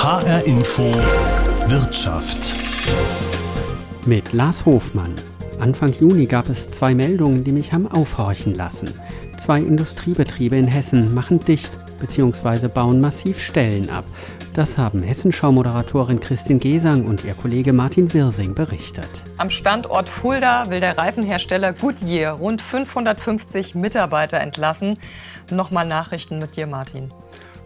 HR Info Wirtschaft. Mit Lars Hofmann. Anfang Juni gab es zwei Meldungen, die mich haben aufhorchen lassen. Zwei Industriebetriebe in Hessen machen dicht bzw. bauen massiv Stellen ab. Das haben Hessenschau-Moderatorin Christin Gesang und ihr Kollege Martin Wirsing berichtet. Am Standort Fulda will der Reifenhersteller Goodyear rund 550 Mitarbeiter entlassen. Nochmal Nachrichten mit dir, Martin.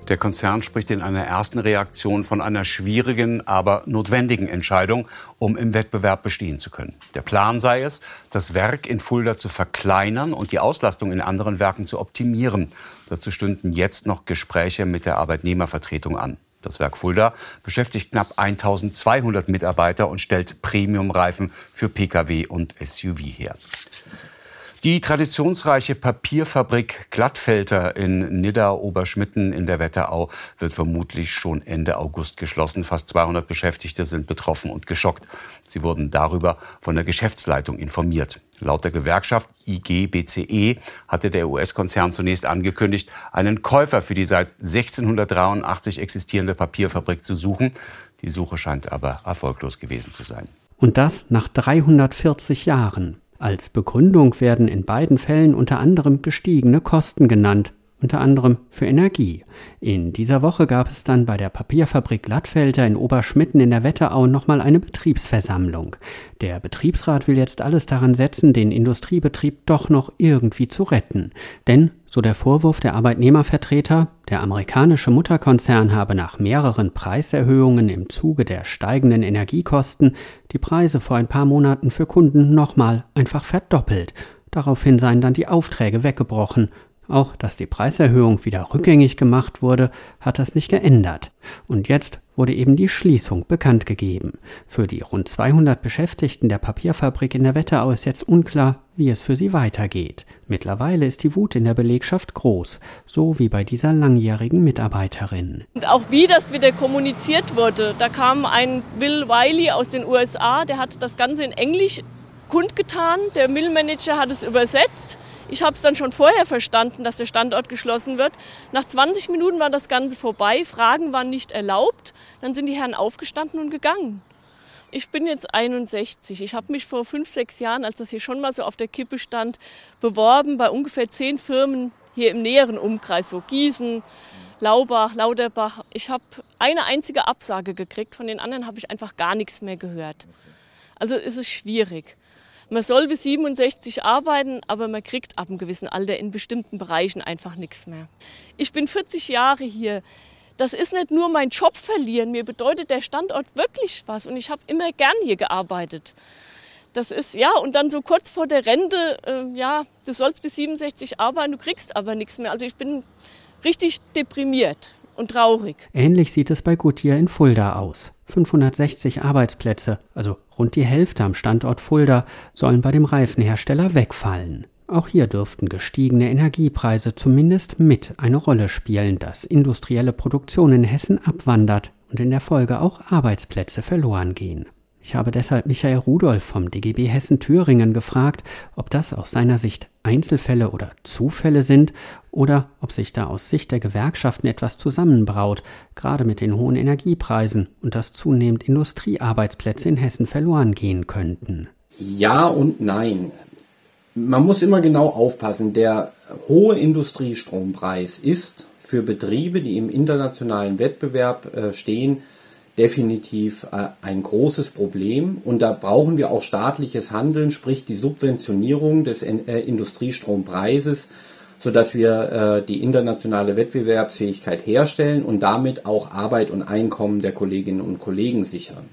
Der Konzern spricht in einer ersten Reaktion von einer schwierigen, aber notwendigen Entscheidung, um im Wettbewerb bestehen zu können. Der Plan sei es, das Werk in Fulda zu verkleinern und die Auslastung in anderen Werken zu optimieren. Dazu stünden jetzt noch Gespräche mit der Arbeitnehmervertretung an. Das Werk Fulda beschäftigt knapp 1200 Mitarbeiter und stellt Premiumreifen für Pkw und SUV her. Die traditionsreiche Papierfabrik Glattfelter in Nidda-Oberschmitten in der Wetterau wird vermutlich schon Ende August geschlossen. Fast 200 Beschäftigte sind betroffen und geschockt. Sie wurden darüber von der Geschäftsleitung informiert. Laut der Gewerkschaft IG-BCE hatte der US-Konzern zunächst angekündigt, einen Käufer für die seit 1683 existierende Papierfabrik zu suchen. Die Suche scheint aber erfolglos gewesen zu sein. Und das nach 340 Jahren. Als Begründung werden in beiden Fällen unter anderem gestiegene Kosten genannt, unter anderem für Energie. In dieser Woche gab es dann bei der Papierfabrik Glattfelter in Oberschmitten in der Wetterau nochmal eine Betriebsversammlung. Der Betriebsrat will jetzt alles daran setzen, den Industriebetrieb doch noch irgendwie zu retten. Denn, so der Vorwurf der Arbeitnehmervertreter, der amerikanische Mutterkonzern habe nach mehreren Preiserhöhungen im Zuge der steigenden Energiekosten die Preise vor ein paar Monaten für Kunden nochmal einfach verdoppelt. Daraufhin seien dann die Aufträge weggebrochen auch dass die Preiserhöhung wieder rückgängig gemacht wurde, hat das nicht geändert. Und jetzt wurde eben die Schließung bekannt gegeben. Für die rund 200 Beschäftigten der Papierfabrik in der Wetterau ist jetzt unklar, wie es für sie weitergeht. Mittlerweile ist die Wut in der Belegschaft groß, so wie bei dieser langjährigen Mitarbeiterin. Und auch wie das wieder kommuniziert wurde, da kam ein Will Wiley aus den USA, der hat das Ganze in Englisch kundgetan, der Millmanager hat es übersetzt ich habe es dann schon vorher verstanden, dass der Standort geschlossen wird. Nach 20 Minuten war das Ganze vorbei, Fragen waren nicht erlaubt. Dann sind die Herren aufgestanden und gegangen. Ich bin jetzt 61. Ich habe mich vor fünf, sechs Jahren, als das hier schon mal so auf der Kippe stand, beworben bei ungefähr zehn Firmen hier im näheren Umkreis, so Gießen, Laubach, Lauterbach. Ich habe eine einzige Absage gekriegt, von den anderen habe ich einfach gar nichts mehr gehört. Also ist es schwierig. Man soll bis 67 arbeiten, aber man kriegt ab einem gewissen Alter in bestimmten Bereichen einfach nichts mehr. Ich bin 40 Jahre hier. Das ist nicht nur mein Job verlieren. Mir bedeutet der Standort wirklich was und ich habe immer gern hier gearbeitet. Das ist, ja, und dann so kurz vor der Rente, äh, ja, du sollst bis 67 arbeiten, du kriegst aber nichts mehr. Also ich bin richtig deprimiert und traurig. Ähnlich sieht es bei Goodyear in Fulda aus. 560 Arbeitsplätze, also rund die Hälfte am Standort Fulda, sollen bei dem Reifenhersteller wegfallen. Auch hier dürften gestiegene Energiepreise zumindest mit eine Rolle spielen, dass industrielle Produktion in Hessen abwandert und in der Folge auch Arbeitsplätze verloren gehen. Ich habe deshalb Michael Rudolph vom DGB Hessen Thüringen gefragt, ob das aus seiner Sicht Einzelfälle oder Zufälle sind oder ob sich da aus Sicht der Gewerkschaften etwas zusammenbraut, gerade mit den hohen Energiepreisen und dass zunehmend Industriearbeitsplätze in Hessen verloren gehen könnten. Ja und nein. Man muss immer genau aufpassen. Der hohe Industriestrompreis ist für Betriebe, die im internationalen Wettbewerb äh, stehen, definitiv äh, ein großes Problem und da brauchen wir auch staatliches Handeln, sprich die Subventionierung des äh, Industriestrompreises, sodass wir äh, die internationale Wettbewerbsfähigkeit herstellen und damit auch Arbeit und Einkommen der Kolleginnen und Kollegen sichern.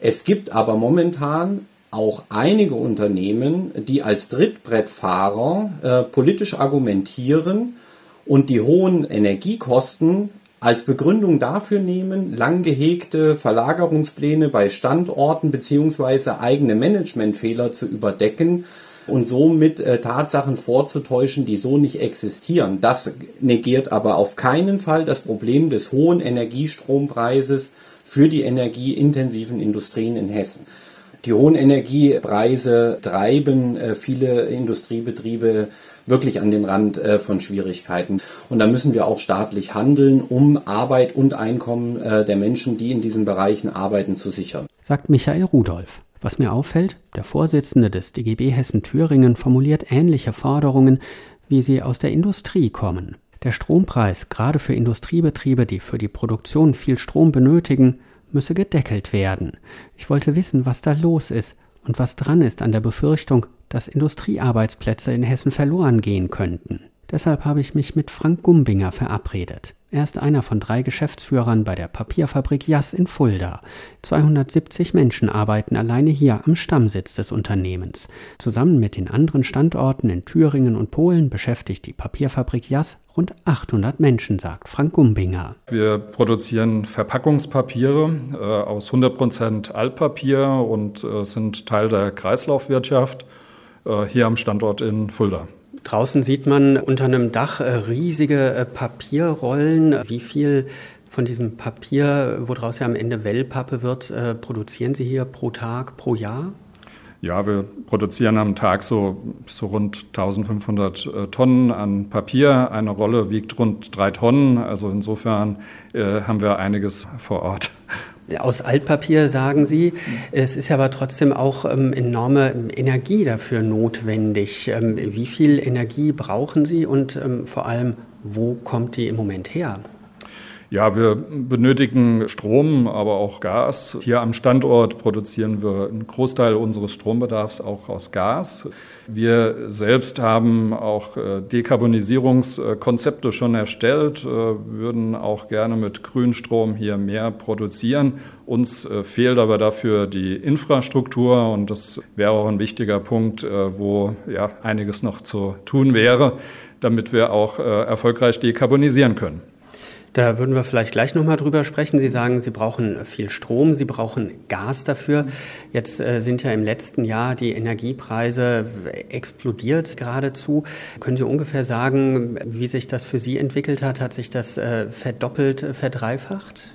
Es gibt aber momentan auch einige Unternehmen, die als Trittbrettfahrer politisch argumentieren und die hohen Energiekosten als Begründung dafür nehmen, lang gehegte Verlagerungspläne bei Standorten beziehungsweise eigene Managementfehler zu überdecken und somit äh, Tatsachen vorzutäuschen, die so nicht existieren. Das negiert aber auf keinen Fall das Problem des hohen Energiestrompreises für die energieintensiven Industrien in Hessen. Die hohen Energiepreise treiben äh, viele Industriebetriebe wirklich an den Rand äh, von Schwierigkeiten. Und da müssen wir auch staatlich handeln, um Arbeit und Einkommen äh, der Menschen, die in diesen Bereichen arbeiten, zu sichern. Sagt Michael Rudolph. Was mir auffällt, der Vorsitzende des DGB Hessen Thüringen formuliert ähnliche Forderungen, wie sie aus der Industrie kommen. Der Strompreis, gerade für Industriebetriebe, die für die Produktion viel Strom benötigen, müsse gedeckelt werden. Ich wollte wissen, was da los ist und was dran ist an der Befürchtung, dass Industriearbeitsplätze in Hessen verloren gehen könnten. Deshalb habe ich mich mit Frank Gumbinger verabredet. Er ist einer von drei Geschäftsführern bei der Papierfabrik Jass in Fulda. 270 Menschen arbeiten alleine hier am Stammsitz des Unternehmens. Zusammen mit den anderen Standorten in Thüringen und Polen beschäftigt die Papierfabrik Jass rund 800 Menschen, sagt Frank Gumbinger. Wir produzieren Verpackungspapiere äh, aus 100% Altpapier und äh, sind Teil der Kreislaufwirtschaft äh, hier am Standort in Fulda. Draußen sieht man unter einem Dach äh, riesige äh, Papierrollen. Wie viel von diesem Papier, woraus ja am Ende Wellpappe wird, äh, produzieren Sie hier pro Tag, pro Jahr? Ja, wir produzieren am Tag so, so rund 1500 Tonnen an Papier. Eine Rolle wiegt rund drei Tonnen. Also insofern äh, haben wir einiges vor Ort aus Altpapier, sagen Sie. Es ist aber trotzdem auch ähm, enorme Energie dafür notwendig. Ähm, wie viel Energie brauchen Sie und ähm, vor allem, wo kommt die im Moment her? Ja, wir benötigen Strom, aber auch Gas. Hier am Standort produzieren wir einen Großteil unseres Strombedarfs auch aus Gas. Wir selbst haben auch äh, Dekarbonisierungskonzepte schon erstellt, äh, würden auch gerne mit Grünstrom hier mehr produzieren. Uns äh, fehlt aber dafür die Infrastruktur und das wäre auch ein wichtiger Punkt, wo ja einiges noch zu tun wäre, damit wir auch erfolgreich dekarbonisieren können. Da würden wir vielleicht gleich nochmal drüber sprechen. Sie sagen, Sie brauchen viel Strom, Sie brauchen Gas dafür. Jetzt äh, sind ja im letzten Jahr die Energiepreise explodiert geradezu. Können Sie ungefähr sagen, wie sich das für Sie entwickelt hat? Hat sich das äh, verdoppelt, äh, verdreifacht?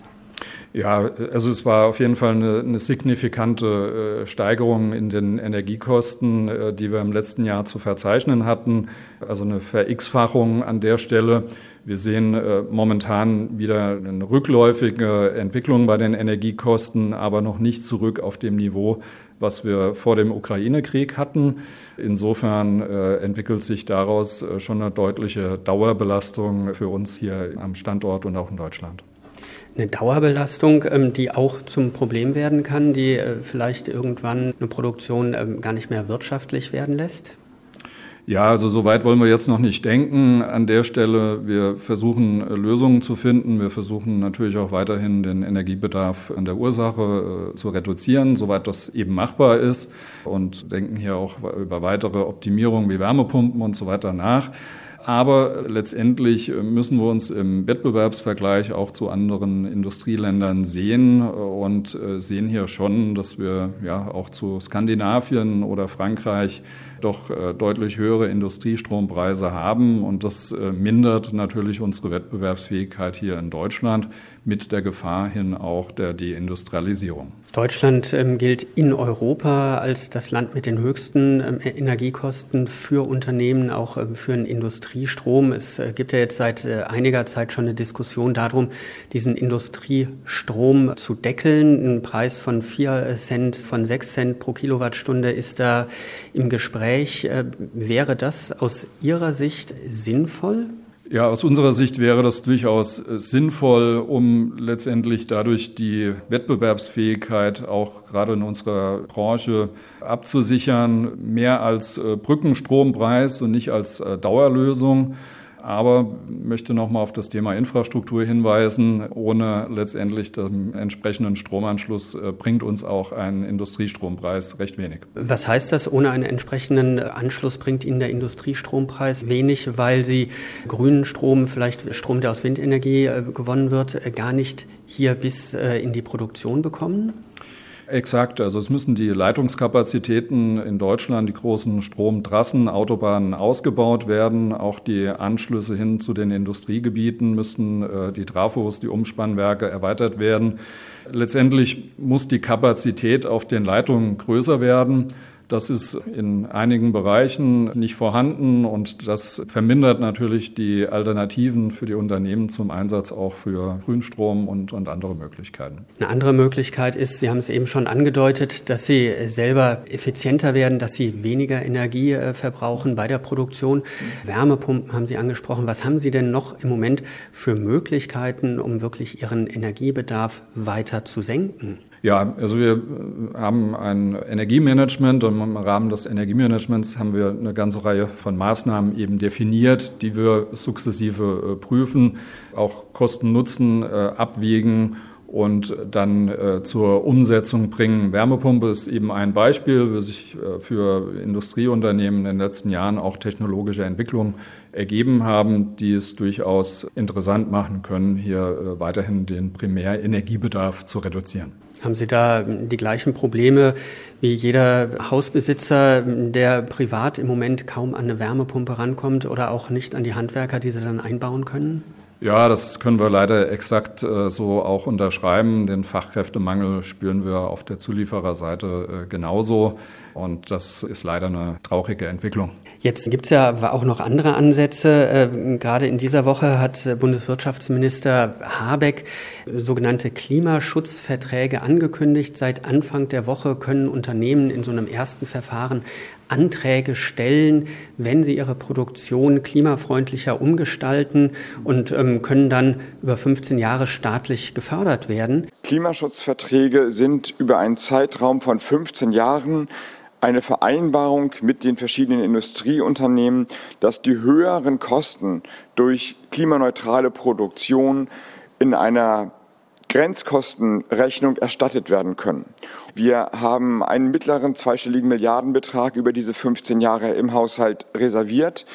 Ja, also es war auf jeden Fall eine, eine signifikante äh, Steigerung in den Energiekosten, äh, die wir im letzten Jahr zu verzeichnen hatten. Also eine Ver-X-Fachung an der Stelle. Wir sehen äh, momentan wieder eine rückläufige Entwicklung bei den Energiekosten, aber noch nicht zurück auf dem Niveau, was wir vor dem Ukraine-Krieg hatten. Insofern entwickelt sich daraus schon eine deutliche Dauerbelastung für uns hier am Standort und auch in Deutschland eine Dauerbelastung, ähm, die auch zum Problem werden kann, die vielleicht irgendwann eine Produktion ähm, gar nicht mehr wirtschaftlich werden lässt? Ja, also so weit wollen wir jetzt noch nicht denken. An der Stelle, wir versuchen äh, Lösungen zu finden. Wir versuchen natürlich auch weiterhin den Energiebedarf an der Ursache äh, zu reduzieren, soweit das eben machbar ist und denken hier auch über weitere Optimierungen wie Wärmepumpen und so weiter nach. Aber letztendlich müssen wir uns im Wettbewerbsvergleich auch zu anderen Industrieländern sehen und äh, sehen hier schon, dass wir ja auch zu Skandinavien oder Frankreich doch äh, deutlich höhere Industriestrompreise haben. Und das äh, mindert natürlich unsere Wettbewerbsfähigkeit hier in Deutschland mit der Gefahr hin auch der Deindustrialisierung. Deutschland ähm, gilt in Europa als das Land mit den höchsten ähm, Energiekosten für Unternehmen, auch ähm, für den Industriestrom. Es äh, gibt ja jetzt seit äh, einiger Zeit schon eine Diskussion darum, diesen Industriestrom zu deckeln. Ein Preis von vier Cent, von sechs Cent pro Kilowattstunde ist da im Gespräch. Gespräch. Äh, wäre das aus Ihrer Sicht sinnvoll? Ja, aus unserer Sicht wäre das durchaus äh, sinnvoll, um letztendlich dadurch die Wettbewerbsfähigkeit auch gerade in unserer Branche abzusichern, mehr als äh, Brückenstrompreis und nicht als Dauerlösung aber möchte noch mal auf das Thema Infrastruktur hinweisen. Ohne letztendlich den entsprechenden Stromanschluss äh, bringt uns auch ein Industriestrompreis recht wenig. Was heißt das? Ohne einen entsprechenden Anschluss bringt Ihnen der Industriestrompreis wenig, weil Sie grünen Strom, vielleicht Strom, der aus Windenergie äh, gewonnen wird, äh, gar nicht hier bis in die Produktion bekommen? Exakt, also es müssen die Leitungskapazitäten in Deutschland, die großen Stromtrassen, Autobahnen ausgebaut werden. Auch die Anschlüsse hin zu den Industriegebieten müssen, äh, die Trafos, die Umspannwerke erweitert werden. Letztendlich muss die Kapazität auf den Leitungen größer werden. Das ist in einigen Bereichen nicht vorhanden und das vermindert natürlich die Alternativen für die Unternehmen zum Einsatz auch für Grünstrom und, und andere Möglichkeiten. Eine andere Möglichkeit ist, Sie haben es eben schon angedeutet, dass Sie selber effizienter werden, dass Sie weniger Energie äh, verbrauchen bei der Produktion. Wärmepumpen haben Sie angesprochen. Was haben Sie denn noch im Moment für Möglichkeiten, um wirklich Ihren Energiebedarf weiter zu senken? Ja, also wir haben ein Energiemanagement und im Rahmen des Energiemanagements haben wir eine ganze Reihe von Maßnahmen eben definiert, die wir sukzessive äh, prüfen, auch Kosten-Nutzen äh, abwägen und dann äh, zur Umsetzung bringen. Wärmepumpe ist eben ein Beispiel, wie sich äh, für Industrieunternehmen in den letzten Jahren auch technologische Entwicklungen ergeben haben, die es durchaus interessant machen können, hier äh, weiterhin den Primärenergiebedarf zu reduzieren. Haben Sie da die gleichen Probleme wie jeder Hausbesitzer, der privat im Moment kaum an eine Wärmepumpe rankommt oder auch nicht an die Handwerker, die sie dann einbauen können? Ja, das können wir leider exakt äh, so auch unterschreiben. Den Fachkräftemangel spüren wir auf der Zuliefererseite äh, genauso. Und das ist leider eine traurige Entwicklung. Jetzt gibt es ja auch noch andere Ansätze. Äh, gerade in dieser Woche hat Bundeswirtschaftsminister Habeck sogenannte Klimaschutzverträge angekündigt. Seit Anfang der Woche können Unternehmen in so einem ersten Verfahren Anträge stellen, wenn sie ihre Produktion klimafreundlicher umgestalten und ähm, können dann über 15 Jahre staatlich gefördert werden. Klimaschutzverträge sind über einen Zeitraum von 15 Jahren eine Vereinbarung mit den verschiedenen Industrieunternehmen, dass die höheren Kosten durch klimaneutrale Produktion in einer Grenzkostenrechnung erstattet werden können. Wir haben einen mittleren zweistelligen Milliardenbetrag über diese 15 Jahre im Haushalt reserviert.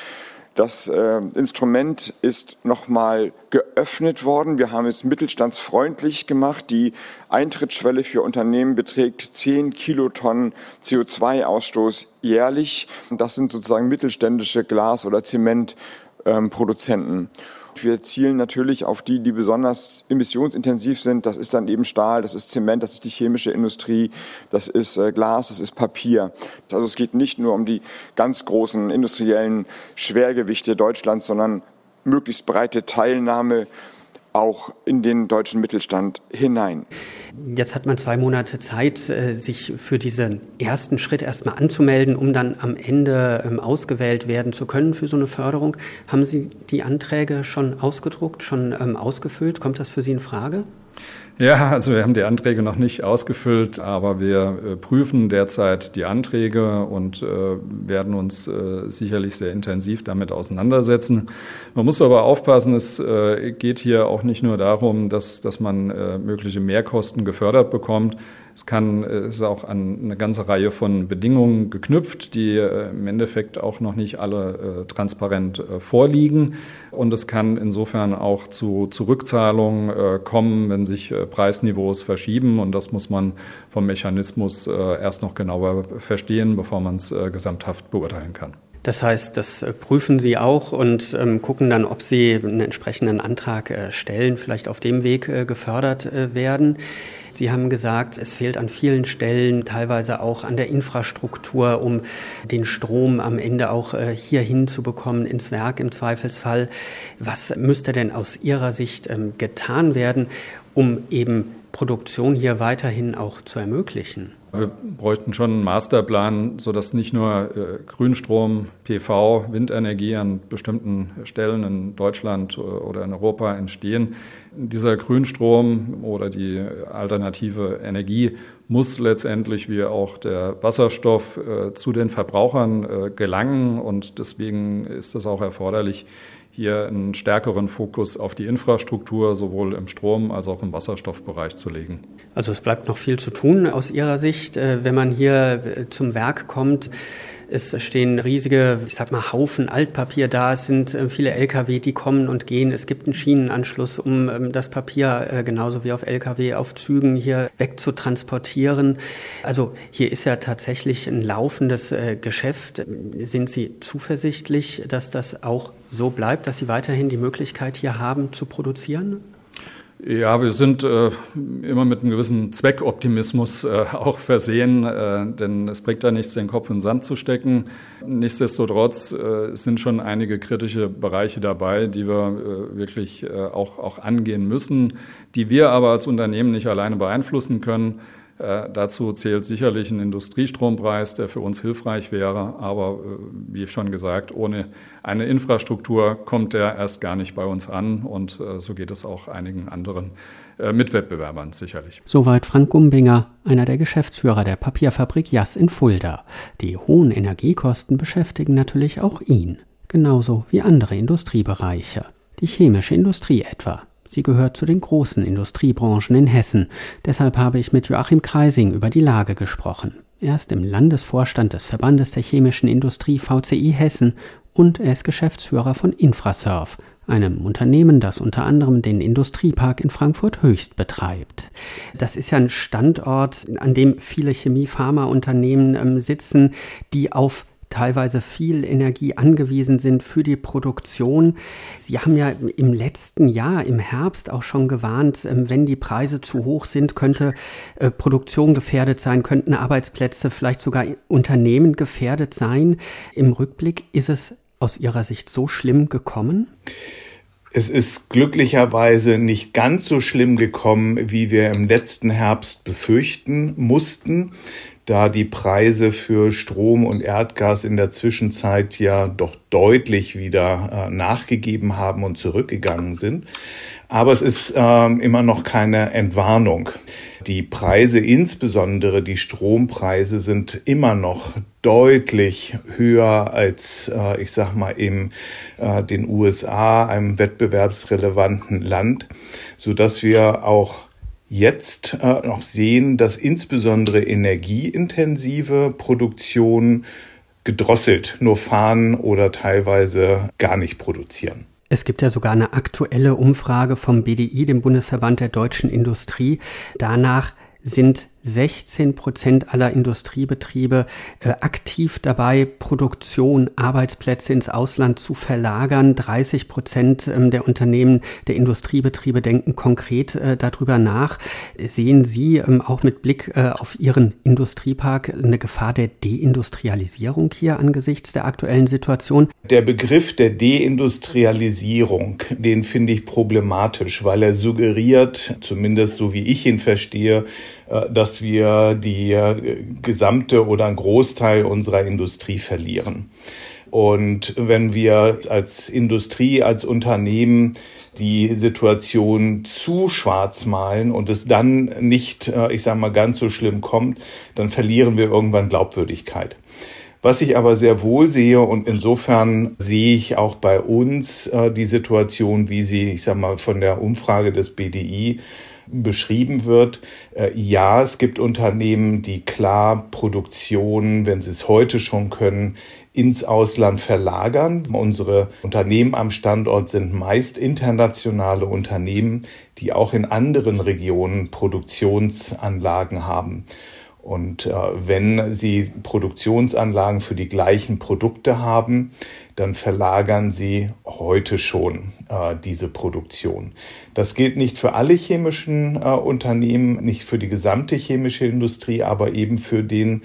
Das äh, Instrument ist nochmal geöffnet worden. Wir haben es mittelstandsfreundlich gemacht. Die Eintrittsschwelle für Unternehmen beträgt 10 Kilotonnen CO2-Ausstoß jährlich. Das sind sozusagen mittelständische Glas- oder Zementproduzenten. Ähm, wir zielen natürlich auf die, die besonders emissionsintensiv sind. Das ist dann eben Stahl, das ist Zement, das ist die chemische Industrie, das ist äh, Glas, das ist Papier. Also es geht nicht nur um die ganz großen industriellen Schwergewichte Deutschlands, sondern möglichst breite Teilnahme auch in den deutschen Mittelstand hinein. Jetzt hat man zwei Monate Zeit, äh, sich für diesen ersten Schritt erstmal anzumelden, um dann am Ende ähm, ausgewählt werden zu können für so eine Förderung. Haben Sie die Anträge schon ausgedruckt, schon ähm, ausgefüllt? Kommt das für Sie in Frage? Ja, also wir haben die Anträge noch nicht ausgefüllt, aber wir äh, prüfen derzeit die Anträge und äh, werden uns äh, sicherlich sehr intensiv damit auseinandersetzen. Man muss aber aufpassen, es geht hier auch nicht nur darum, dass, dass man mögliche Mehrkosten gefördert bekommt. Es kann, äh, ist auch an eine ganze Reihe von Bedingungen geknüpft, die im Endeffekt auch noch nicht alle transparent vorliegen. Und es kann insofern auch zu Zurückzahlungen kommen, wenn sich Preisniveaus verschieben. Und das muss man vom Mechanismus erst noch genauer verstehen, bevor man es gesamthaft beurteilen kann. Das heißt, das äh, prüfen Sie auch und ähm, gucken dann, ob Sie einen entsprechenden Antrag äh, stellen, vielleicht auf dem Weg äh, gefördert äh, werden. Sie haben gesagt, es fehlt an vielen Stellen, teilweise auch an der Infrastruktur, um den Strom am Ende auch äh, hier hinzubekommen, ins Werk im Zweifelsfall. Was müsste denn aus Ihrer Sicht ähm, getan werden, um eben Produktion hier weiterhin auch zu ermöglichen? Wir bräuchten schon einen Masterplan, sodass nicht nur äh, Grünstrom, PV, Windenergie an bestimmten Stellen in Deutschland oder in Europa entstehen. Dieser Grünstrom oder die alternative Energie muss letztendlich wie auch der Wasserstoff äh, zu den Verbrauchern äh, gelangen und deswegen ist es auch erforderlich, hier einen stärkeren Fokus auf die Infrastruktur sowohl im Strom als auch im Wasserstoffbereich zu legen. Also es bleibt noch viel zu tun aus Ihrer Sicht, äh, wenn man hier äh, zum Werk kommt. Es stehen riesige, ich sag mal, Haufen Altpapier da. Es sind äh, viele Lkw, die kommen und gehen. Es gibt einen Schienenanschluss, um ähm, das Papier äh, genauso wie auf Lkw auf Zügen hier wegzutransportieren. Also hier ist ja tatsächlich ein laufendes äh, Geschäft. Sind Sie zuversichtlich, dass das auch so bleibt, dass Sie weiterhin die Möglichkeit hier haben zu produzieren? Ja, wir sind äh, immer mit einem gewissen Zweckoptimismus äh, auch versehen, äh, denn es bringt da nichts, den Kopf in den Sand zu stecken. Nichtsdestotrotz äh, sind schon einige kritische Bereiche dabei, die wir äh, wirklich äh, auch, auch angehen müssen, die wir aber als Unternehmen nicht alleine beeinflussen können. Äh, dazu zählt sicherlich ein Industriestrompreis, der für uns hilfreich wäre. Aber äh, wie schon gesagt, ohne eine Infrastruktur kommt der erst gar nicht bei uns an. Und äh, so geht es auch einigen anderen Mitwettbewerbern sicherlich. Soweit Frank Gumbinger, einer der Geschäftsführer der Papierfabrik Jass in Fulda. Die hohen Energiekosten beschäftigen natürlich auch ihn, genauso wie andere Industriebereiche. Die chemische Industrie etwa. Sie gehört zu den großen Industriebranchen in Hessen. Deshalb habe ich mit Joachim Kreising über die Lage gesprochen. Er ist im Landesvorstand des Verbandes der chemischen Industrie VCI Hessen und er ist Geschäftsführer von Infrasurf, einem Unternehmen, das unter anderem den Industriepark in Frankfurt Höchst betreibt. Das ist ja ein Standort, an dem viele Chemie-Pharma-Unternehmen ähm, sitzen, die auf teilweise viel Energie angewiesen sind für die Produktion. Sie haben ja im letzten Jahr, im Herbst auch schon gewarnt, ähm, wenn die Preise zu hoch sind, könnte äh, Produktion gefährdet sein, könnten Arbeitsplätze, vielleicht sogar Unternehmen gefährdet sein. Im Rückblick ist es aus Ihrer Sicht so schlimm gekommen? Es ist glücklicherweise nicht ganz so schlimm gekommen, wie wir im letzten Herbst befürchten mussten da die Preise für Strom und Erdgas in der Zwischenzeit ja doch deutlich wieder äh, nachgegeben haben und zurückgegangen sind. Aber es ist äh, immer noch keine Entwarnung. Die Preise, insbesondere die Strompreise, sind immer noch deutlich höher als, äh, ich sag mal, in äh, den USA, einem wettbewerbsrelevanten Land, so dass wir auch jetzt äh, noch sehen, dass insbesondere energieintensive Produktion gedrosselt nur fahren oder teilweise gar nicht produzieren. Es gibt ja sogar eine aktuelle Umfrage vom BDI, dem Bundesverband der deutschen Industrie. Danach sind 16 Prozent aller Industriebetriebe äh, aktiv dabei, Produktion, Arbeitsplätze ins Ausland zu verlagern. 30 Prozent ähm, der Unternehmen, der Industriebetriebe denken konkret äh, darüber nach. Sehen Sie ähm, auch mit Blick äh, auf Ihren Industriepark eine Gefahr der Deindustrialisierung hier angesichts der aktuellen Situation? Der Begriff der Deindustrialisierung, den finde ich problematisch, weil er suggeriert, zumindest so wie ich ihn verstehe, dass wir die äh, gesamte oder einen Großteil unserer Industrie verlieren. Und wenn wir als Industrie, als Unternehmen die Situation zu schwarz malen und es dann nicht, äh, ich sage mal, ganz so schlimm kommt, dann verlieren wir irgendwann Glaubwürdigkeit. Was ich aber sehr wohl sehe und insofern sehe ich auch bei uns die Situation, wie sie, ich sage mal, von der Umfrage des BDI beschrieben wird. Äh, ja, es gibt Unternehmen, die klar Produktion, wenn sie es heute schon können, ins Ausland verlagern. Unsere Unternehmen am Standort sind meist internationale Unternehmen, die auch in anderen Regionen Produktionsanlagen haben. Und äh, wenn Sie Produktionsanlagen für die gleichen Produkte haben, dann verlagern Sie heute schon äh, diese Produktion. Das gilt nicht für alle chemischen äh, Unternehmen, nicht für die gesamte chemische Industrie, aber eben für den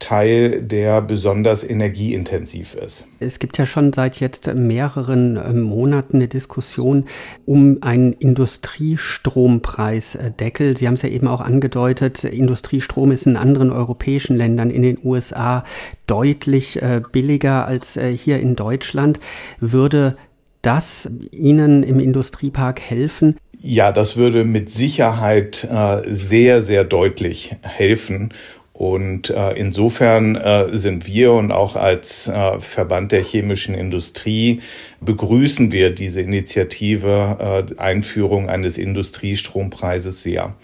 Teil, der besonders energieintensiv ist. Es gibt ja schon seit jetzt mehreren ähm, Monaten eine Diskussion um einen Industriestrompreisdeckel. Sie haben es ja eben auch angedeutet, Industriestrom ist in anderen europäischen Ländern, in den USA, deutlich äh, billiger als äh, hier in Deutschland. Würde das Ihnen im Industriepark helfen? Ja, das würde mit Sicherheit äh, sehr, sehr deutlich helfen. Und äh, insofern äh, sind wir und auch als äh, Verband der chemischen Industrie begrüßen wir diese Initiative äh, Einführung eines Industriestrompreises sehr.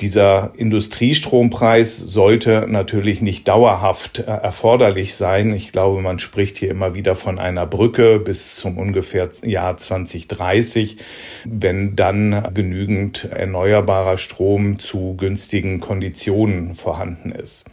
Dieser Industriestrompreis sollte natürlich nicht dauerhaft äh, erforderlich sein. Ich glaube, man spricht hier immer wieder von einer Brücke bis zum ungefähr Jahr 2030, wenn dann genügend erneuerbarer Strom zu günstigen Konditionen vorhanden ist.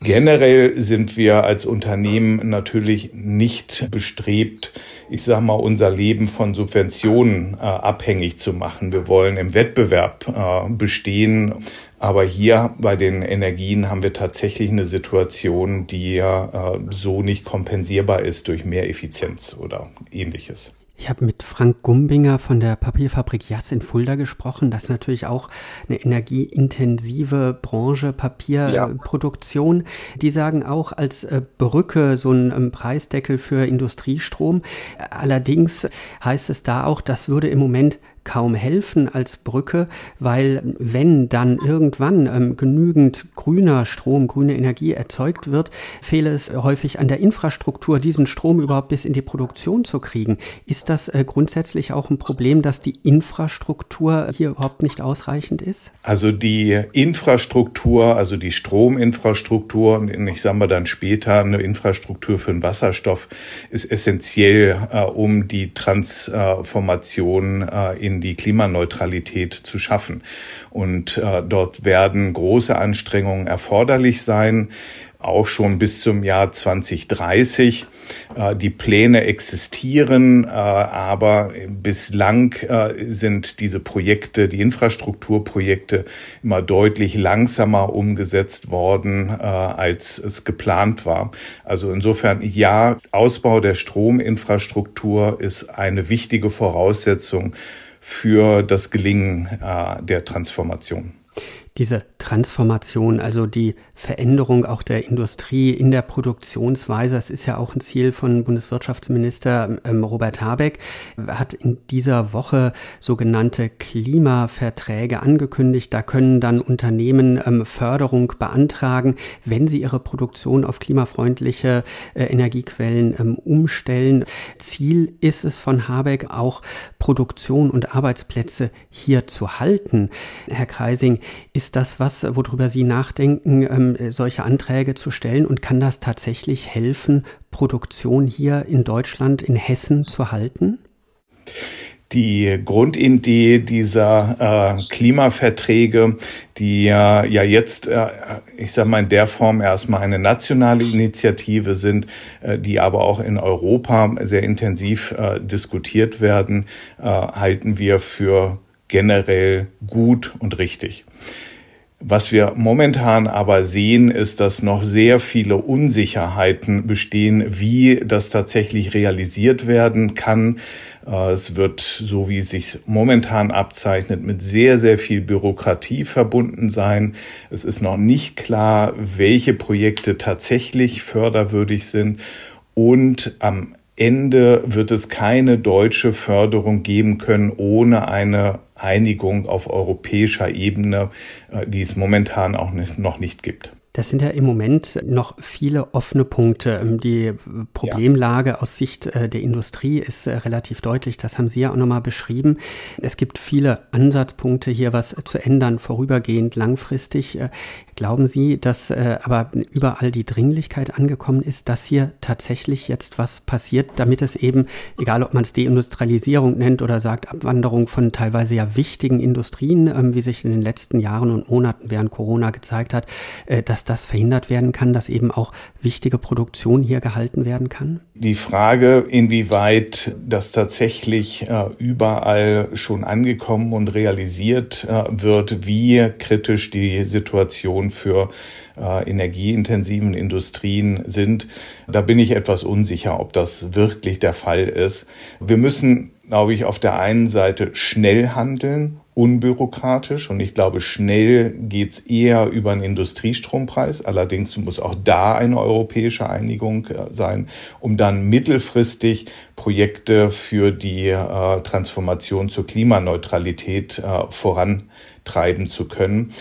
Generell sind wir als Unternehmen natürlich nicht bestrebt, ich sage mal, unser Leben von Subventionen äh, abhängig zu machen. Wir wollen im Wettbewerb äh, bestehen. Aber hier bei den Energien haben wir tatsächlich eine Situation, die ja äh, so nicht kompensierbar ist durch mehr Effizienz oder ähnliches. Ich habe mit Frank Gumbinger von der Papierfabrik Jass in Fulda gesprochen. Das ist natürlich auch eine energieintensive Branche, Papierproduktion. Ja. Die sagen auch als äh, Brücke so ein ähm, Preisdeckel für Industriestrom. Allerdings heißt es da auch, das würde im Moment kaum helfen als Brücke, weil wenn dann irgendwann ähm, genügend grüner Strom, grüne Energie erzeugt wird, fehle es häufig an der Infrastruktur, diesen Strom überhaupt bis in die Produktion zu kriegen. Ist das äh, grundsätzlich auch ein Problem, dass die Infrastruktur hier überhaupt nicht ausreichend ist? Also die Infrastruktur, also die Strominfrastruktur und ich sage mal dann später eine Infrastruktur für den Wasserstoff ist essentiell, äh, um die Transformation äh, in die Klimaneutralität zu schaffen. Und äh, dort werden große Anstrengungen erforderlich sein auch schon bis zum Jahr 2030. Äh, die Pläne existieren, äh, aber bislang äh, sind diese Projekte, die Infrastrukturprojekte immer deutlich langsamer umgesetzt worden, als es geplant war. Also insofern, ja, Ausbau der Strominfrastruktur ist eine wichtige Voraussetzung für das Gelingen der Transformation diese Transformation, also die Veränderung auch der Industrie in der Produktionsweise, das ist ja auch ein Ziel von Bundeswirtschaftsminister ähm, Robert Habeck, hat in dieser Woche sogenannte Klimaverträge angekündigt. Da können dann Unternehmen ähm, Förderung beantragen, wenn sie ihre Produktion auf klimafreundliche äh, Energiequellen ähm, umstellen. Ziel ist es von Habeck auch Produktion und Arbeitsplätze hier zu halten. Herr Kreising, ist ist das was, worüber Sie nachdenken, ähm, solche Anträge zu stellen? Und kann das tatsächlich helfen, Produktion hier in Deutschland, in Hessen zu halten? die Grundidee dieser äh, Klimaverträge, die ja, ja jetzt, äh, ich sage mal in der Form erstmal eine nationale Initiative sind, äh, die aber auch in Europa sehr intensiv äh, diskutiert werden, äh, halten wir für generell gut und richtig. Was wir momentan aber sehen, ist, dass noch sehr viele Unsicherheiten bestehen, wie das tatsächlich realisiert werden kann. Äh, es wird, so wie es sich momentan abzeichnet, mit sehr, sehr viel Bürokratie verbunden sein. Es ist noch nicht klar, welche Projekte tatsächlich förderwürdig sind. Und am Ende wird es keine deutsche Förderung geben können ohne eine Einigung auf europäischer Ebene, äh, die es momentan auch nicht, noch nicht gibt. Das sind ja im Moment noch viele offene Punkte. Ähm, die Problemlage ja. aus Sicht äh, der Industrie ist äh, relativ deutlich. Das haben Sie ja auch nochmal beschrieben. Es gibt viele Ansatzpunkte hier, was zu ändern, vorübergehend, langfristig. Äh, glauben Sie, dass aber überall die Dringlichkeit angekommen ist, dass hier tatsächlich jetzt was passiert, damit es eben, egal ob man es Deindustrialisierung nennt oder sagt Abwanderung von teilweise ja wichtigen Industrien, ähm, wie sich in den letzten Jahren und Monaten während Corona gezeigt hat, dass das verhindert werden kann, dass eben auch wichtige Produktion hier gehalten werden kann? Die Frage, inwieweit das tatsächlich äh, überall schon angekommen und realisiert äh, wird, wie kritisch die Situation für äh, energieintensiven Industrien sind, da bin ich etwas unsicher, ob das wirklich der Fall ist. Wir müssen, glaube ich, auf der einen Seite schnell handeln unbürokratisch und ich glaube, schnell geht's eher über einen Industriestrompreis. Allerdings muss auch da eine europäische Einigung äh, sein, um dann mittelfristig Projekte für die äh, Transformation zur Klimaneutralität äh, vorantreiben zu können.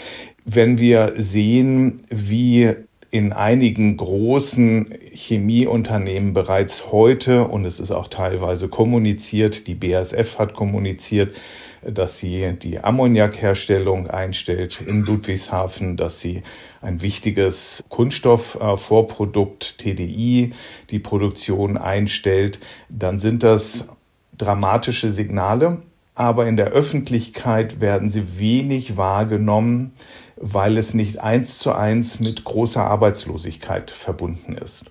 Wenn wir sehen, wie in einigen großen Chemieunternehmen bereits heute, und es ist auch teilweise kommuniziert, die BASF hat kommuniziert, dass sie die Ammoniakherstellung einstellt in Ludwigshafen, dass sie ein wichtiges Kunststoffvorprodukt TDI die Produktion einstellt, dann sind das dramatische Signale, aber in der Öffentlichkeit werden sie wenig wahrgenommen, weil es nicht eins zu eins mit großer Arbeitslosigkeit verbunden ist.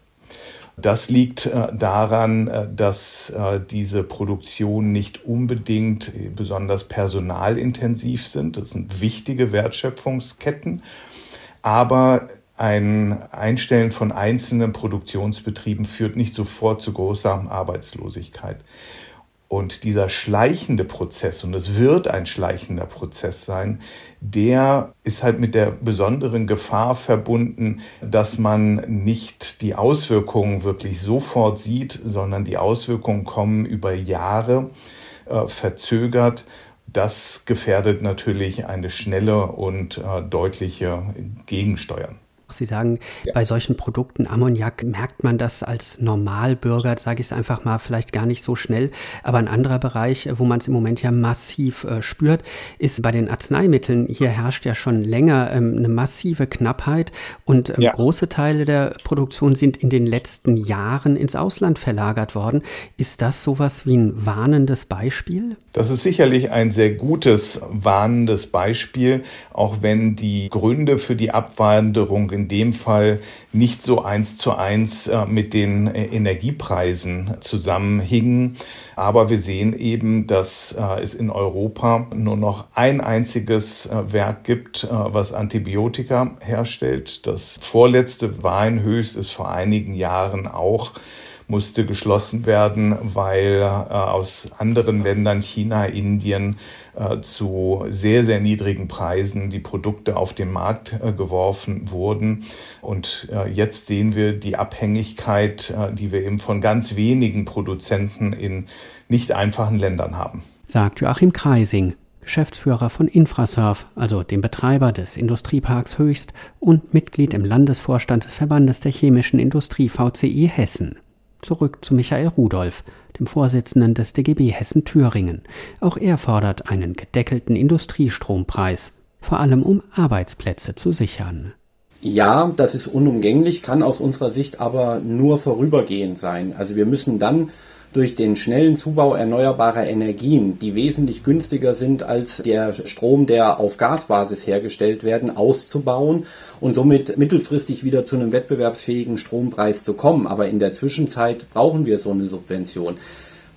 Das liegt äh, daran, äh, dass äh, diese Produktionen nicht unbedingt besonders personalintensiv sind. Das sind wichtige Wertschöpfungsketten. Aber ein Einstellen von einzelnen Produktionsbetrieben führt nicht sofort zu großer Arbeitslosigkeit. Und dieser schleichende Prozess, und es wird ein schleichender Prozess sein, der ist halt mit der besonderen Gefahr verbunden, dass man nicht die Auswirkungen wirklich sofort sieht, sondern die Auswirkungen kommen über Jahre äh, verzögert. Das gefährdet natürlich eine schnelle und äh, deutliche Gegensteuern. Sie sagen, ja. bei solchen Produkten Ammoniak merkt man das als Normalbürger, sage ich es einfach mal, vielleicht gar nicht so schnell. Aber ein anderer Bereich, wo man es im Moment ja massiv äh, spürt, ist bei den Arzneimitteln. Hier herrscht ja schon länger ähm, eine massive Knappheit und ähm, ja. große Teile der Produktion sind in den letzten Jahren ins Ausland verlagert worden. Ist das sowas wie ein warnendes Beispiel? Das ist sicherlich ein sehr gutes warnendes Beispiel, auch wenn die Gründe für die Abwanderung in in dem Fall nicht so eins zu eins äh, mit den äh, Energiepreisen zusammenhingen. Aber wir sehen eben, dass äh, es in Europa nur noch ein einziges Werk gibt, was Antibiotika herstellt. Das vorletzte Weinhöchst ist vor einigen Jahren auch musste geschlossen werden, weil äh, aus anderen Ländern, China, Indien, äh, zu sehr, sehr niedrigen Preisen die Produkte auf den Markt äh, geworfen wurden. Und jetzt sehen wir die Abhängigkeit, die wir eben von ganz wenigen Produzenten in nicht einfachen Ländern haben. Sagt Joachim Kreising. Geschäftsführer von Infrasurf, also dem Betreiber des Industrieparks Höchst und Mitglied im Landesvorstand des Verbandes der chemischen Industrie VCI Hessen. Zurück zu Michael Rudolph, dem Vorsitzenden des DGB Hessen Thüringen. Auch er fordert einen gedeckelten Industriestrompreis, vor allem um Arbeitsplätze zu sichern. Ja, das ist unumgänglich, kann aus unserer Sicht aber nur vorübergehend sein. Also wir müssen dann durch den schnellen Zubau erneuerbarer Energien, die wesentlich günstiger sind als der Strom, der auf Gasbasis hergestellt werden, auszubauen und somit mittelfristig wieder zu einem wettbewerbsfähigen Strompreis zu kommen. Aber in der Zwischenzeit brauchen wir so eine Subvention.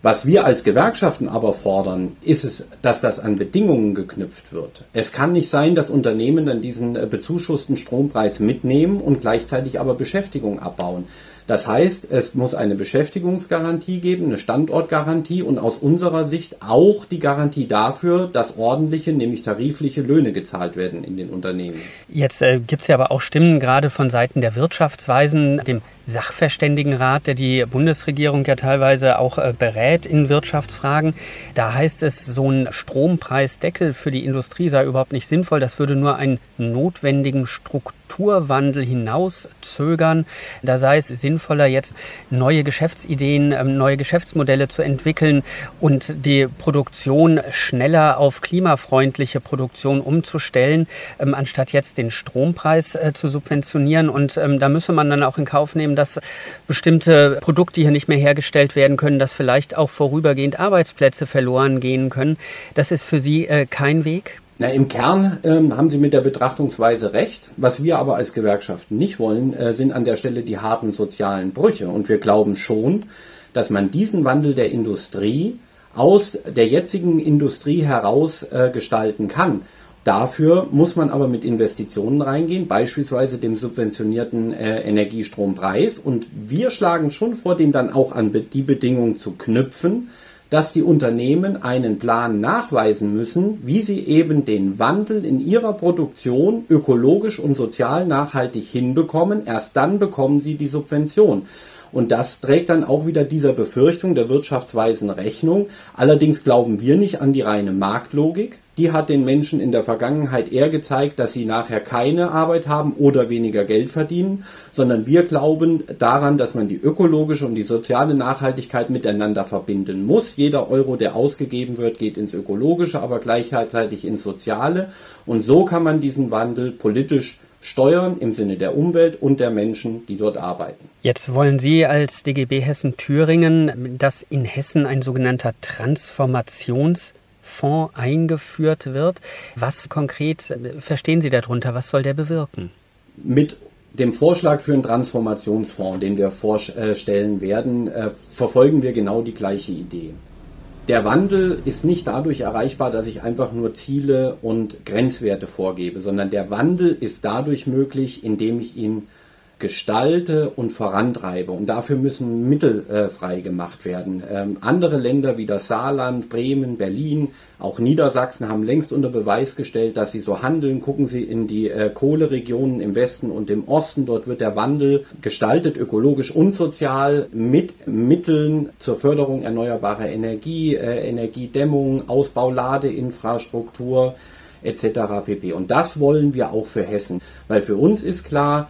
Was wir als Gewerkschaften aber fordern, ist es, dass das an Bedingungen geknüpft wird. Es kann nicht sein, dass Unternehmen dann diesen äh, bezuschussten Strompreis mitnehmen und gleichzeitig aber Beschäftigung abbauen. Das heißt, es muss eine Beschäftigungsgarantie geben, eine Standortgarantie und aus unserer Sicht auch die Garantie dafür, dass ordentliche, nämlich tarifliche Löhne gezahlt werden in den Unternehmen. Jetzt äh, gibt es ja aber auch Stimmen gerade von Seiten der Wirtschaftsweisen, dem Sachverständigenrat, der die Bundesregierung ja teilweise auch äh, berät in Wirtschaftsfragen. Da heißt es, so ein Strompreisdeckel für die Industrie sei überhaupt nicht sinnvoll. Das würde nur einen notwendigen Strukturwandel hinauszögern. Da sei es sinnvoller, jetzt neue Geschäftsideen, ähm, neue Geschäftsmodelle zu entwickeln und die Produktion schneller auf klimafreundliche Produktion umzustellen, ähm, anstatt jetzt den Strompreis äh, zu subventionieren. Und ähm, da müsse man dann auch in Kauf nehmen, dass bestimmte Produkte hier nicht mehr hergestellt werden können, dass vielleicht auch vorübergehend Arbeitsplätze verloren gehen können. Das ist für Sie äh, kein Weg? Na, Im Kern ähm, haben Sie mit der Betrachtungsweise recht. Was wir aber als Gewerkschaften nicht wollen, äh, sind an der Stelle die harten sozialen Brüche. Und wir glauben schon, dass man diesen Wandel der Industrie aus der jetzigen Industrie heraus äh, gestalten kann. Dafür muss man aber mit Investitionen reingehen, beispielsweise dem subventionierten äh, Energiestrompreis. Und wir schlagen schon vor, den dann auch an die Bedingungen zu knüpfen, dass die Unternehmen einen Plan nachweisen müssen, wie sie eben den Wandel in ihrer Produktion ökologisch und sozial nachhaltig hinbekommen. Erst dann bekommen sie die Subvention. Und das trägt dann auch wieder dieser Befürchtung der Wirtschaftsweisen Rechnung. Allerdings glauben wir nicht an die reine Marktlogik. Die hat den Menschen in der Vergangenheit eher gezeigt, dass sie nachher keine Arbeit haben oder weniger Geld verdienen, sondern wir glauben daran, dass man die ökologische und die soziale Nachhaltigkeit miteinander verbinden muss. Jeder Euro, der ausgegeben wird, geht ins ökologische, aber gleichzeitig ins soziale. Und so kann man diesen Wandel politisch steuern im Sinne der Umwelt und der Menschen, die dort arbeiten. Jetzt wollen Sie als DGB Hessen Thüringen, dass in Hessen ein sogenannter Transformationsfonds eingeführt wird. Was konkret verstehen Sie darunter? Was soll der bewirken? Mit dem Vorschlag für einen Transformationsfonds, den wir vorstellen werden, äh, verfolgen wir genau die gleiche Idee. Der Wandel ist nicht dadurch erreichbar, dass ich einfach nur Ziele und Grenzwerte vorgebe, sondern der Wandel ist dadurch möglich, indem ich ihn gestalte und vorantreibe. Und dafür müssen Mittel äh, frei gemacht werden. Ähm, andere Länder wie das Saarland, Bremen, Berlin, auch Niedersachsen haben längst unter Beweis gestellt, dass sie so handeln. Gucken Sie in die äh, Kohleregionen im Westen und im Osten. Dort wird der Wandel gestaltet, ökologisch und sozial, mit Mitteln zur Förderung erneuerbarer Energie, äh, Energiedämmung, Ausbau Ladeinfrastruktur etc. pp. Und das wollen wir auch für Hessen. Weil für uns ist klar,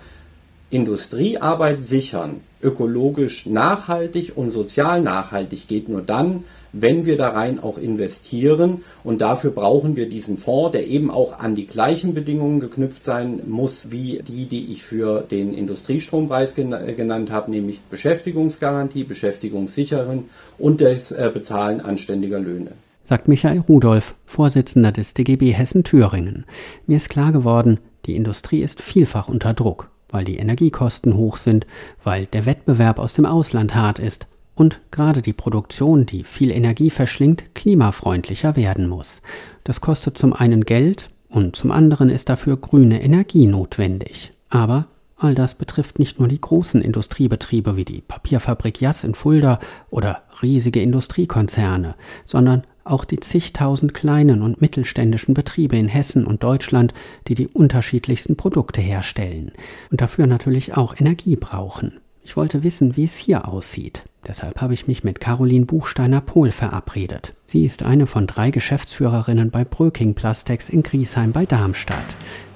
Industriearbeit sichern, ökologisch nachhaltig und sozial nachhaltig geht nur dann, wenn wir da rein auch investieren. Und dafür brauchen wir diesen Fonds, der eben auch an die gleichen Bedingungen geknüpft sein muss, wie die, die ich für den Industriestrompreis genannt habe, nämlich Beschäftigungsgarantie, Beschäftigungssicheren und das äh, Bezahlen anständiger Löhne sagt Michael Rudolph, Vorsitzender des DGB Hessen Thüringen. Mir ist klar geworden, die Industrie ist vielfach unter Druck weil die Energiekosten hoch sind, weil der Wettbewerb aus dem Ausland hart ist und gerade die Produktion, die viel Energie verschlingt, klimafreundlicher werden muss. Das kostet zum einen Geld und zum anderen ist dafür grüne Energie notwendig. Aber all das betrifft nicht nur die großen Industriebetriebe wie die Papierfabrik Jass in Fulda oder riesige Industriekonzerne, sondern auch die zigtausend kleinen und mittelständischen Betriebe in Hessen und Deutschland, die die unterschiedlichsten Produkte herstellen und dafür natürlich auch Energie brauchen. Ich wollte wissen, wie es hier aussieht. Deshalb habe ich mich mit Caroline Buchsteiner-Pohl verabredet. Sie ist eine von drei Geschäftsführerinnen bei Bröking Plastex in Griesheim bei Darmstadt.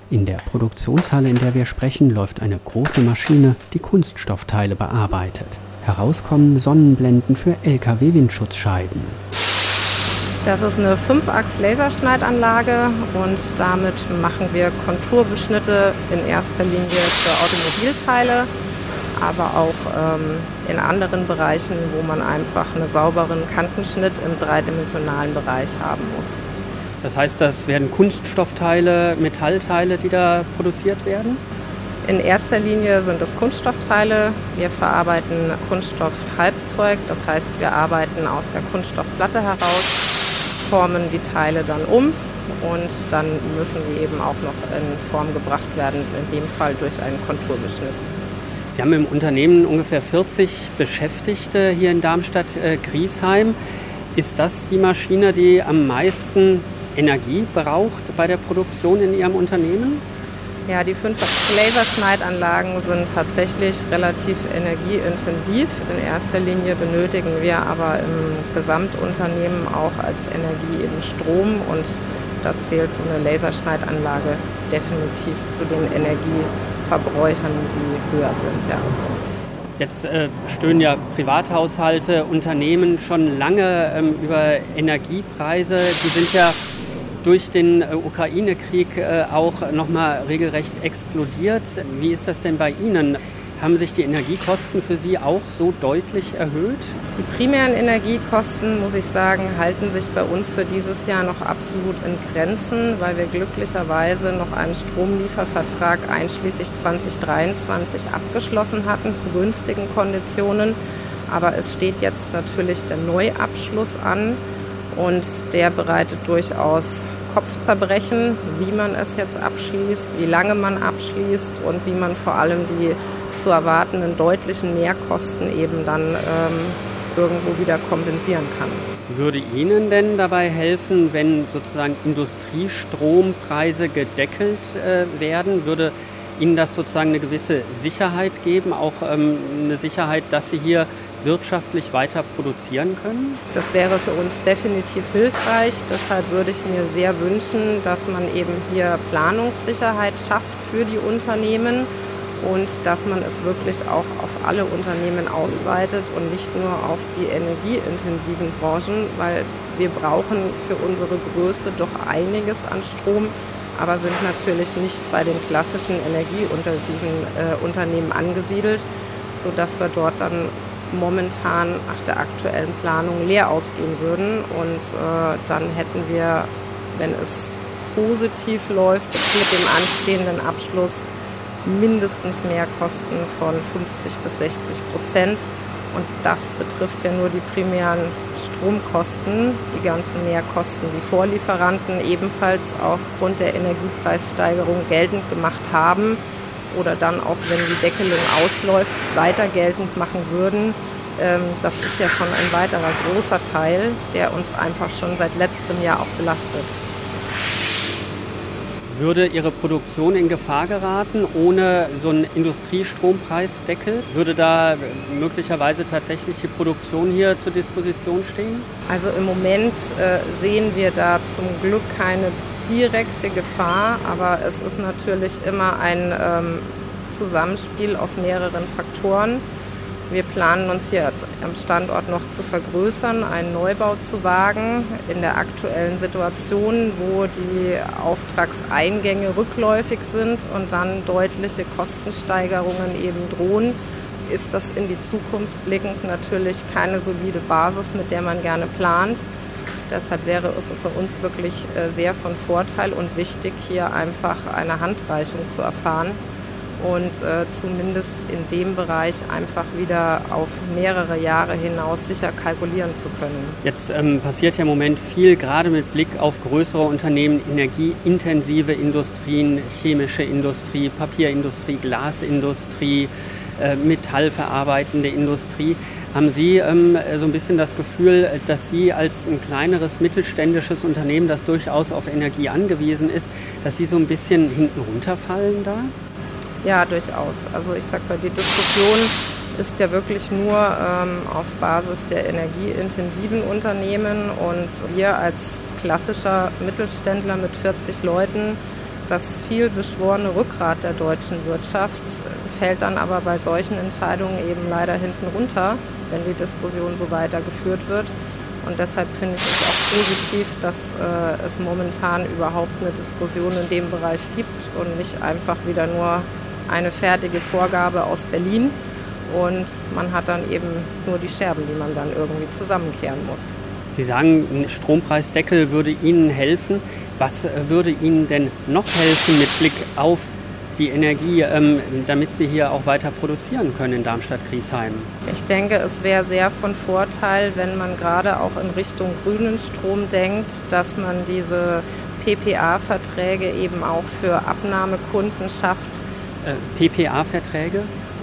In der Produktionshalle, in der wir sprechen, läuft eine große Maschine, die Kunststoffteile bearbeitet. Herauskommen Sonnenblenden für Lkw-Windschutzscheiben. Das ist eine 5-Achs-Laserschneidanlage und damit machen wir Konturbeschnitte in erster Linie für Automobilteile, aber auch ähm, in anderen Bereichen, wo man einfach einen sauberen Kantenschnitt im dreidimensionalen Bereich haben muss. Das heißt, das werden Kunststoffteile, Metallteile, die da produziert werden? In erster Linie sind es Kunststoffteile. Wir verarbeiten Kunststoffhalbzeug, das heißt, wir arbeiten aus der Kunststoffplatte heraus formen die Teile dann um und dann müssen die eben auch noch in Form gebracht werden, in dem Fall durch einen Konturbeschnitt. Sie haben im Unternehmen ungefähr 40 Beschäftigte hier in Darmstadt-Griesheim. Ist das die Maschine, die am meisten Energie braucht bei der Produktion in Ihrem Unternehmen? Ja, die fünf Laserschneidanlagen sind tatsächlich relativ energieintensiv. In erster Linie benötigen wir aber im Gesamtunternehmen auch als Energie eben Strom und da zählt so eine Laserschneidanlage definitiv zu den Energieverbräuchern, die höher sind. Ja. Jetzt äh, stöhnen ja Privathaushalte, Unternehmen schon lange ähm, über Energiepreise. Die sind ja durch den äh, Ukraine-Krieg äh, auch nochmal regelrecht explodiert. Wie ist das denn bei Ihnen? Haben sich die Energiekosten für Sie auch so deutlich erhöht? Die primären Energiekosten, muss ich sagen, halten sich bei uns für dieses Jahr noch absolut in Grenzen, weil wir glücklicherweise noch einen Stromliefervertrag einschließlich 2023 abgeschlossen hatten zu günstigen Konditionen. Aber es steht jetzt natürlich der Neuabschluss an und der bereitet durchaus Kopfzerbrechen, wie man es jetzt abschließt, wie lange man abschließt und wie man vor allem die zu erwartenden deutlichen Mehrkosten eben dann ähm, irgendwo wieder kompensieren kann. Würde Ihnen denn dabei helfen, wenn sozusagen Industriestrompreise gedeckelt äh, werden? Würde Ihnen das sozusagen eine gewisse Sicherheit geben, auch ähm, eine Sicherheit, dass Sie hier wirtschaftlich weiter produzieren können? Das wäre für uns definitiv hilfreich. Deshalb würde ich mir sehr wünschen, dass man eben hier Planungssicherheit schafft für die Unternehmen und dass man es wirklich auch auf alle Unternehmen ausweitet und nicht nur auf die energieintensiven Branchen, weil wir brauchen für unsere Größe doch einiges an Strom, aber sind natürlich nicht bei den klassischen energieintensiven äh, Unternehmen angesiedelt, sodass wir dort dann momentan nach der aktuellen Planung leer ausgehen würden. Und äh, dann hätten wir, wenn es positiv läuft, mit dem anstehenden Abschluss mindestens Mehrkosten von 50 bis 60 Prozent. Und das betrifft ja nur die primären Stromkosten. Die ganzen Mehrkosten, die Vorlieferanten ebenfalls aufgrund der Energiepreissteigerung geltend gemacht haben oder dann auch, wenn die Deckelung ausläuft, weiter geltend machen würden. Ähm, das ist ja schon ein weiterer großer Teil, der uns einfach schon seit letztem Jahr auch belastet. Würde Ihre Produktion in Gefahr geraten ohne so einen Industriestrompreisdeckel? Würde da möglicherweise tatsächlich die Produktion hier zur Disposition stehen? Also im Moment äh, sehen wir da zum Glück keine direkte Gefahr, aber es ist natürlich immer ein ähm, Zusammenspiel aus mehreren Faktoren. Wir planen uns hier am Standort noch zu vergrößern, einen Neubau zu wagen. In der aktuellen Situation, wo die Auftragseingänge rückläufig sind und dann deutliche Kostensteigerungen eben drohen, ist das in die Zukunft blickend natürlich keine solide Basis, mit der man gerne plant. Deshalb wäre es für uns wirklich äh, sehr von Vorteil und wichtig, hier einfach eine Handreichung zu erfahren und äh, zumindest in dem Bereich einfach wieder auf mehrere Jahre hinaus sicher kalkulieren zu können. Jetzt ähm, passiert ja im Moment viel, gerade mit Blick auf größere Unternehmen, energieintensive Industrien, chemische Industrie, Papierindustrie, Glasindustrie, äh, metallverarbeitende Industrie. Haben Sie ähm, so ein bisschen das Gefühl, dass Sie als ein kleineres mittelständisches Unternehmen, das durchaus auf Energie angewiesen ist, dass Sie so ein bisschen hinten runterfallen da? Ja, durchaus. Also ich sag mal, die Diskussion ist ja wirklich nur ähm, auf Basis der energieintensiven Unternehmen und wir als klassischer Mittelständler mit 40 Leuten, das viel beschworene Rückgrat der deutschen Wirtschaft, fällt dann aber bei solchen Entscheidungen eben leider hinten runter, wenn die Diskussion so weitergeführt wird. Und deshalb finde ich es auch positiv, dass äh, es momentan überhaupt eine Diskussion in dem Bereich gibt und nicht einfach wieder nur eine fertige Vorgabe aus Berlin und man hat dann eben nur die Scherben, die man dann irgendwie zusammenkehren muss. Sie sagen, ein Strompreisdeckel würde Ihnen helfen. Was würde Ihnen denn noch helfen mit Blick auf die Energie, ähm, damit Sie hier auch weiter produzieren können in Darmstadt-Griesheim? Ich denke, es wäre sehr von Vorteil, wenn man gerade auch in Richtung grünen Strom denkt, dass man diese PPA-Verträge eben auch für Abnahmekunden schafft, äh, PPA-Verträge?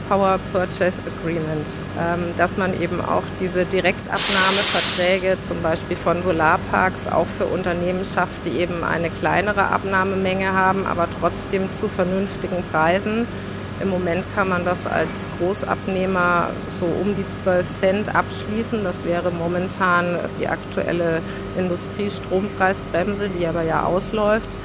Power Purchase Agreement, ähm, dass man eben auch diese Direktabnahmeverträge zum Beispiel von Solarparks auch für Unternehmen schafft, die eben eine kleinere Abnahmemenge haben, aber trotzdem zu vernünftigen Preisen. Im Moment kann man das als Großabnehmer so um die 12 Cent abschließen. Das wäre momentan die aktuelle Industriestrompreisbremse, die aber ja ausläuft.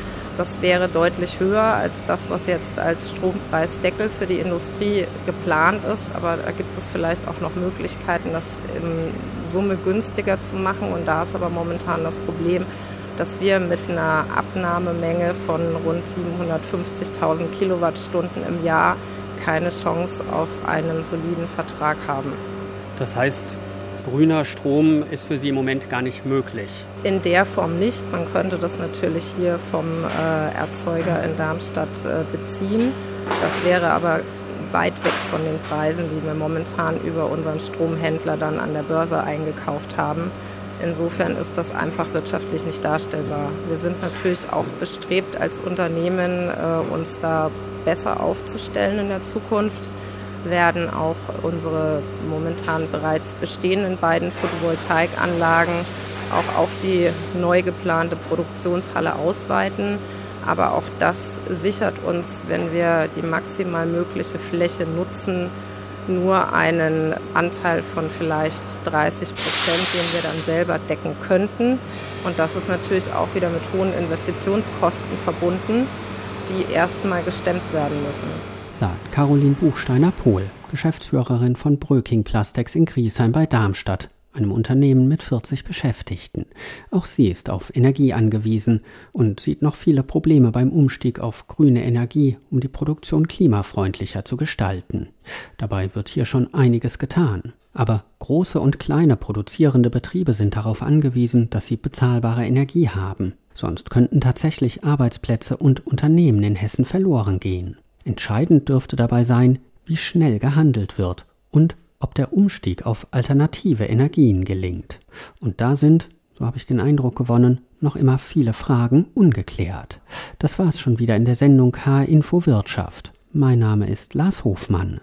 Das wäre deutlich höher als das, was jetzt als Strompreisdeckel für die Industrie geplant ist. Aber da gibt es vielleicht auch noch Möglichkeiten, das in Summe günstiger zu machen. Und da ist aber momentan das Problem, dass wir mit einer Abnahmemenge von rund 750.000 Kilowattstunden im Jahr keine Chance auf einen soliden Vertrag haben. Das heißt, grüner Strom ist für Sie im Moment gar nicht möglich? In der Form nicht. Man könnte das natürlich hier vom äh, Erzeuger in Darmstadt äh, beziehen. Das wäre aber weit weg von den Preisen, die wir momentan über unseren Stromhändler dann an der Börse eingekauft haben. Insofern ist das einfach wirtschaftlich nicht darstellbar. Wir sind natürlich auch bestrebt als Unternehmen, äh, uns da besser aufzustellen in der Zukunft werden auch unsere momentan bereits bestehenden beiden Photovoltaikanlagen auch auf die neu geplante Produktionshalle ausweiten. Aber auch das sichert uns, wenn wir die maximal mögliche Fläche nutzen, nur einen Anteil von vielleicht 30 Prozent, den wir dann selber decken könnten. Und das ist natürlich auch wieder mit hohen Investitionskosten verbunden, die erstmal gestemmt werden müssen. Sagt Caroline Buchsteiner-Pohl, Geschäftsführerin von Bröking Plastex in Griesheim bei Darmstadt einem Unternehmen mit 40 Beschäftigten. Auch sie ist auf Energie angewiesen und sieht noch viele Probleme beim Umstieg auf grüne Energie, um die Produktion klimafreundlicher zu gestalten. Dabei wird hier schon einiges getan. Aber große und kleine produzierende Betriebe sind darauf angewiesen, dass sie bezahlbare Energie haben. Sonst könnten tatsächlich Arbeitsplätze und Unternehmen in Hessen verloren gehen. Entscheidend dürfte dabei sein, wie schnell gehandelt wird und ob der Umstieg auf alternative Energien gelingt. Und da sind, so habe ich den Eindruck gewonnen, noch immer viele Fragen ungeklärt. Das war es schon wieder in der Sendung H-Info Wirtschaft. Mein Name ist Lars Hofmann.